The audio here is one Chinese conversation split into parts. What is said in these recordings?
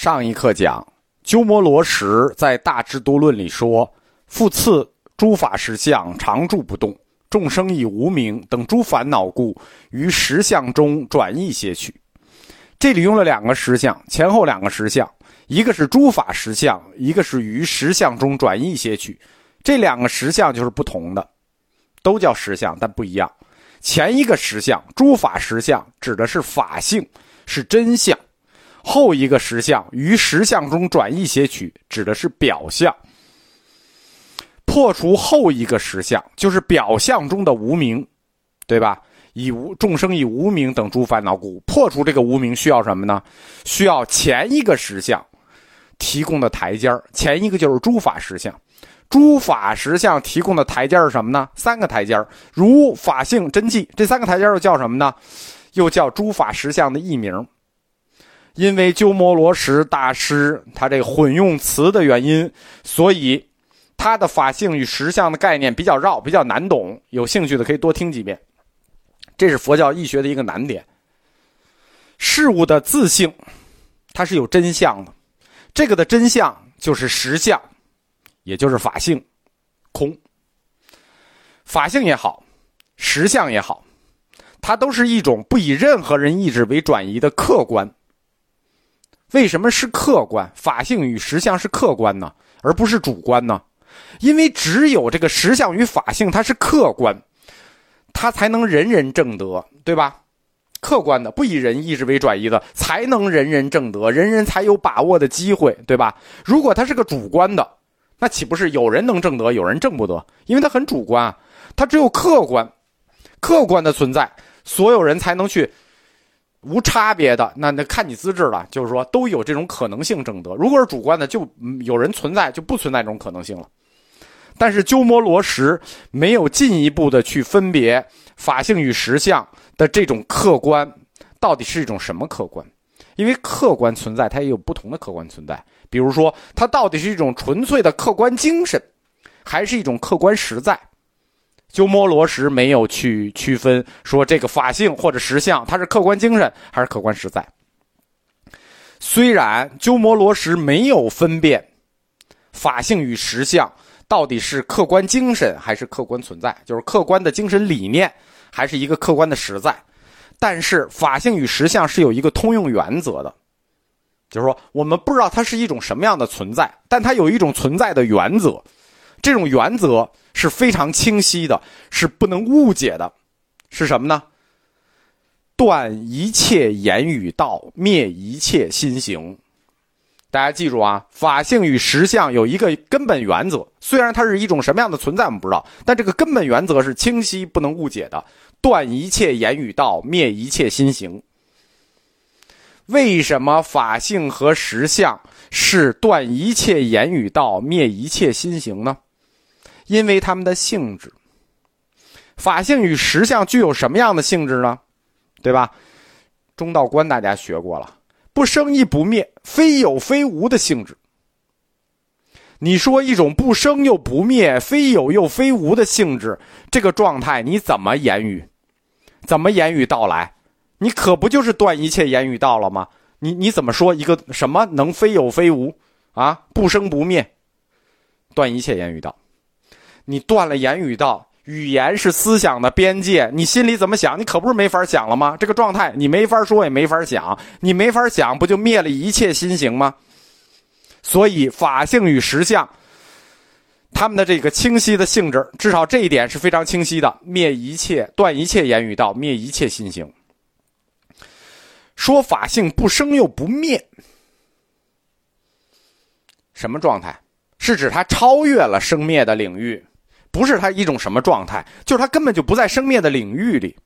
上一课讲，鸠摩罗什在《大智度论》里说：“复次，诸法实相常住不动，众生以无明等诸烦恼故，于实相中转异些取。”这里用了两个实相，前后两个实相，一个是诸法实相，一个是于实相中转异些取。这两个实相就是不同的，都叫实相，但不一样。前一个实相，诸法实相，指的是法性，是真相。后一个实相于实相中转异些取，指的是表象。破除后一个实相，就是表象中的无名，对吧？以无众生以无名等诸烦恼故，破除这个无名需要什么呢？需要前一个实相提供的台阶前一个就是诸法实相，诸法实相提供的台阶是什么呢？三个台阶如法性真迹。这三个台阶又叫什么呢？又叫诸法实相的译名。因为鸠摩罗什大师他这个混用词的原因，所以他的法性与实相的概念比较绕，比较难懂。有兴趣的可以多听几遍。这是佛教易学的一个难点。事物的自性，它是有真相的，这个的真相就是实相，也就是法性，空。法性也好，实相也好，它都是一种不以任何人意志为转移的客观。为什么是客观？法性与实相是客观呢，而不是主观呢？因为只有这个实相与法性它是客观，它才能人人正德，对吧？客观的，不以人意志为转移的，才能人人正德，人人才有把握的机会，对吧？如果它是个主观的，那岂不是有人能正德，有人正不得？因为它很主观啊，它只有客观，客观的存在，所有人才能去。无差别的，那那看你资质了。就是说，都有这种可能性证得。如果是主观的，就有人存在，就不存在这种可能性了。但是鸠摩罗什没有进一步的去分别法性与实相的这种客观到底是一种什么客观，因为客观存在它也有不同的客观存在。比如说，它到底是一种纯粹的客观精神，还是一种客观实在？鸠摩罗什没有去区分说这个法性或者实相，它是客观精神还是客观实在。虽然鸠摩罗什没有分辨法性与实相到底是客观精神还是客观存在，就是客观的精神理念还是一个客观的实在，但是法性与实相是有一个通用原则的，就是说我们不知道它是一种什么样的存在，但它有一种存在的原则。这种原则是非常清晰的，是不能误解的，是什么呢？断一切言语道，灭一切心行。大家记住啊，法性与实相有一个根本原则，虽然它是一种什么样的存在，我们不知道，但这个根本原则是清晰不能误解的。断一切言语道，灭一切心行。为什么法性和实相是断一切言语道，灭一切心行呢？因为他们的性质，法性与实相具有什么样的性质呢？对吧？中道观大家学过了，不生亦不灭，非有非无的性质。你说一种不生又不灭，非有又非无的性质，这个状态你怎么言语？怎么言语道来？你可不就是断一切言语道了吗？你你怎么说一个什么能非有非无啊？不生不灭，断一切言语道。你断了言语道，语言是思想的边界，你心里怎么想，你可不是没法想了吗？这个状态你没法说，也没法想，你没法想，不就灭了一切心行吗？所以法性与实相，他们的这个清晰的性质，至少这一点是非常清晰的，灭一切，断一切言语道，灭一切心行。说法性不生又不灭，什么状态？是指它超越了生灭的领域。不是它一种什么状态，就是它根本就不在生灭的领域里。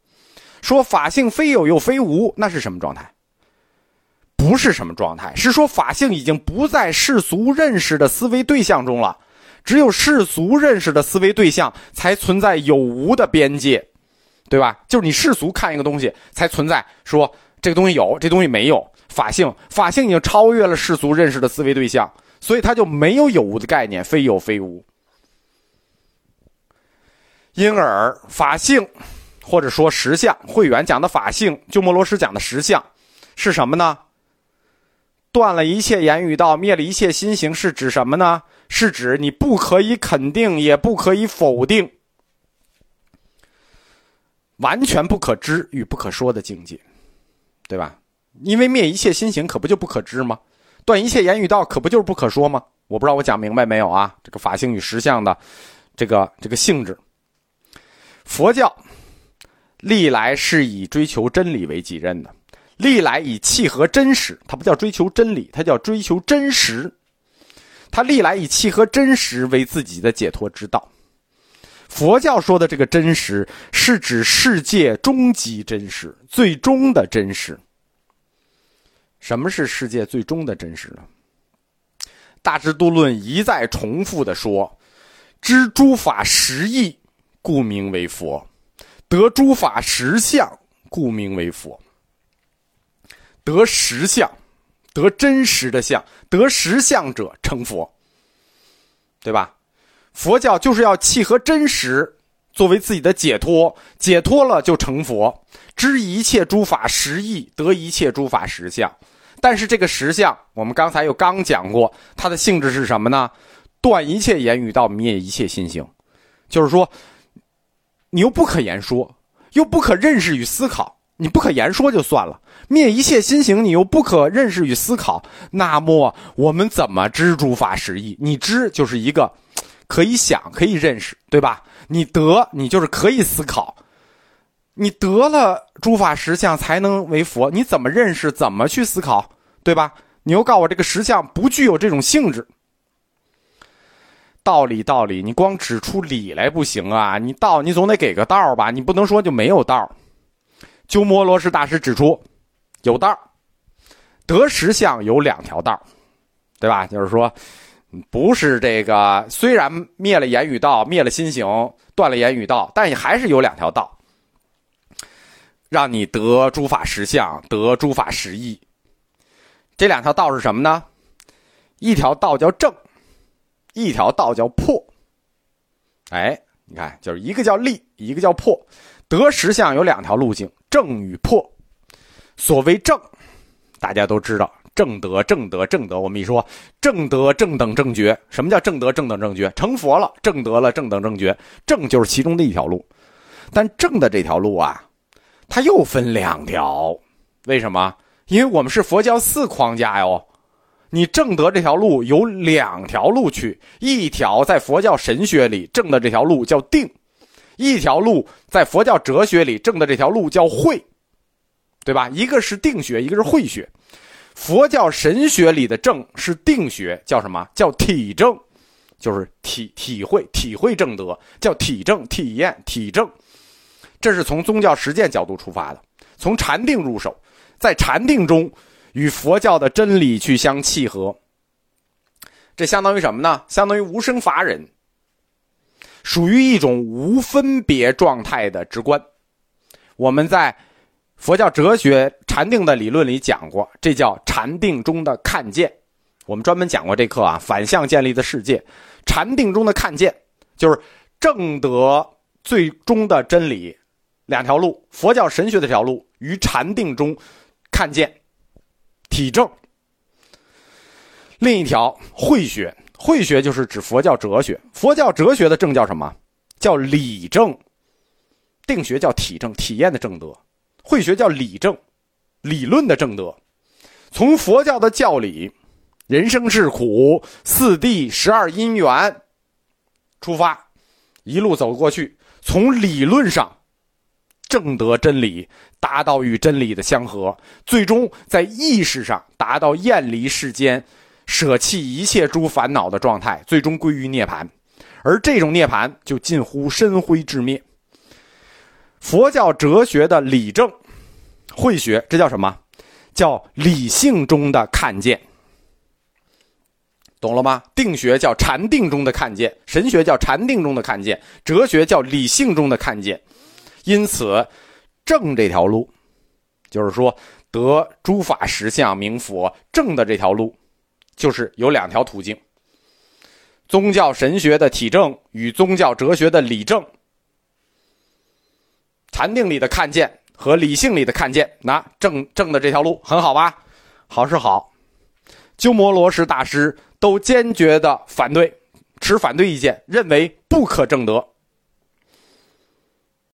说法性非有又非无，那是什么状态？不是什么状态，是说法性已经不在世俗认识的思维对象中了。只有世俗认识的思维对象才存在有无的边界，对吧？就是你世俗看一个东西才存在，说这个东西有，这东西没有。法性，法性已经超越了世俗认识的思维对象，所以它就没有有无的概念，非有非无。因而法性，或者说实相，慧远讲的法性，鸠摩罗什讲的实相，是什么呢？断了一切言语道，灭了一切心行，是指什么呢？是指你不可以肯定，也不可以否定，完全不可知与不可说的境界，对吧？因为灭一切心行，可不就不可知吗？断一切言语道，可不就是不可说吗？我不知道我讲明白没有啊？这个法性与实相的这个这个性质，佛教历来是以追求真理为己任的，历来以契合真实，它不叫追求真理，它叫追求真实。它历来以契合真实为自己的解脱之道。佛教说的这个真实，是指世界终极真实、最终的真实。什么是世界最终的真实呢？《大智度论》一再重复的说：“知诸法实义，故名为佛；得诸法实相，故名为佛。得实相，得真实的相，得实相者成佛。对吧？佛教就是要契合真实，作为自己的解脱，解脱了就成佛。知一切诸法实义，得一切诸法实相。”但是这个实相，我们刚才又刚讲过，它的性质是什么呢？断一切言语道，灭一切心行，就是说，你又不可言说，又不可认识与思考，你不可言说就算了，灭一切心行，你又不可认识与思考，那么我们怎么知诸法实义？你知就是一个可以想，可以认识，对吧？你得，你就是可以思考。你得了诸法实相才能为佛，你怎么认识？怎么去思考？对吧？你又告诉我这个实相不具有这种性质。道理道理，你光指出理来不行啊！你道你总得给个道吧？你不能说就没有道。鸠摩罗什大师指出，有道，得实相有两条道，对吧？就是说，不是这个，虽然灭了言语道，灭了心行，断了言语道，但也还是有两条道。让你得诸法实相，得诸法实义。这两条道是什么呢？一条道叫正，一条道叫破。哎，你看，就是一个叫立，一个叫破。得实相有两条路径，正与破。所谓正，大家都知道，正德、正德、正德。我们一说正德、正等正觉，什么叫正德、正等正觉？成佛了，正德了，正等正觉，正就是其中的一条路。但正的这条路啊。它又分两条，为什么？因为我们是佛教四框架哟。你正德这条路有两条路去，一条在佛教神学里正的这条路叫定，一条路在佛教哲学里正的这条路叫慧，对吧？一个是定学，一个是慧学。佛教神学里的正是定学，叫什么？叫体证，就是体体会体会正德，叫体证体验体证。这是从宗教实践角度出发的，从禅定入手，在禅定中与佛教的真理去相契合。这相当于什么呢？相当于无生法忍，属于一种无分别状态的直观。我们在佛教哲学禅定的理论里讲过，这叫禅定中的看见。我们专门讲过这课啊，反向建立的世界，禅定中的看见就是正得最终的真理。两条路，佛教神学的条路于禅定中看见体证；另一条慧学，慧学就是指佛教哲学。佛教哲学的正叫什么？叫理证。定学叫体证，体验的正德；慧学叫理证，理论的正德。从佛教的教理，人生是苦，四谛十二因缘出发，一路走过去，从理论上。正得真理，达到与真理的相合，最终在意识上达到厌离世间、舍弃一切诸烦恼的状态，最终归于涅槃。而这种涅槃就近乎深灰至灭。佛教哲学的理正、慧学，这叫什么？叫理性中的看见，懂了吗？定学叫禅定中的看见，神学叫禅定中的看见，哲学叫理性中的看见。因此，正这条路，就是说得诸法实相名佛正的这条路，就是有两条途径：宗教神学的体证与宗教哲学的理证。禅定里的看见和理性里的看见，那正正的这条路很好吧？好是好，鸠摩罗什大师都坚决的反对，持反对意见，认为不可证得。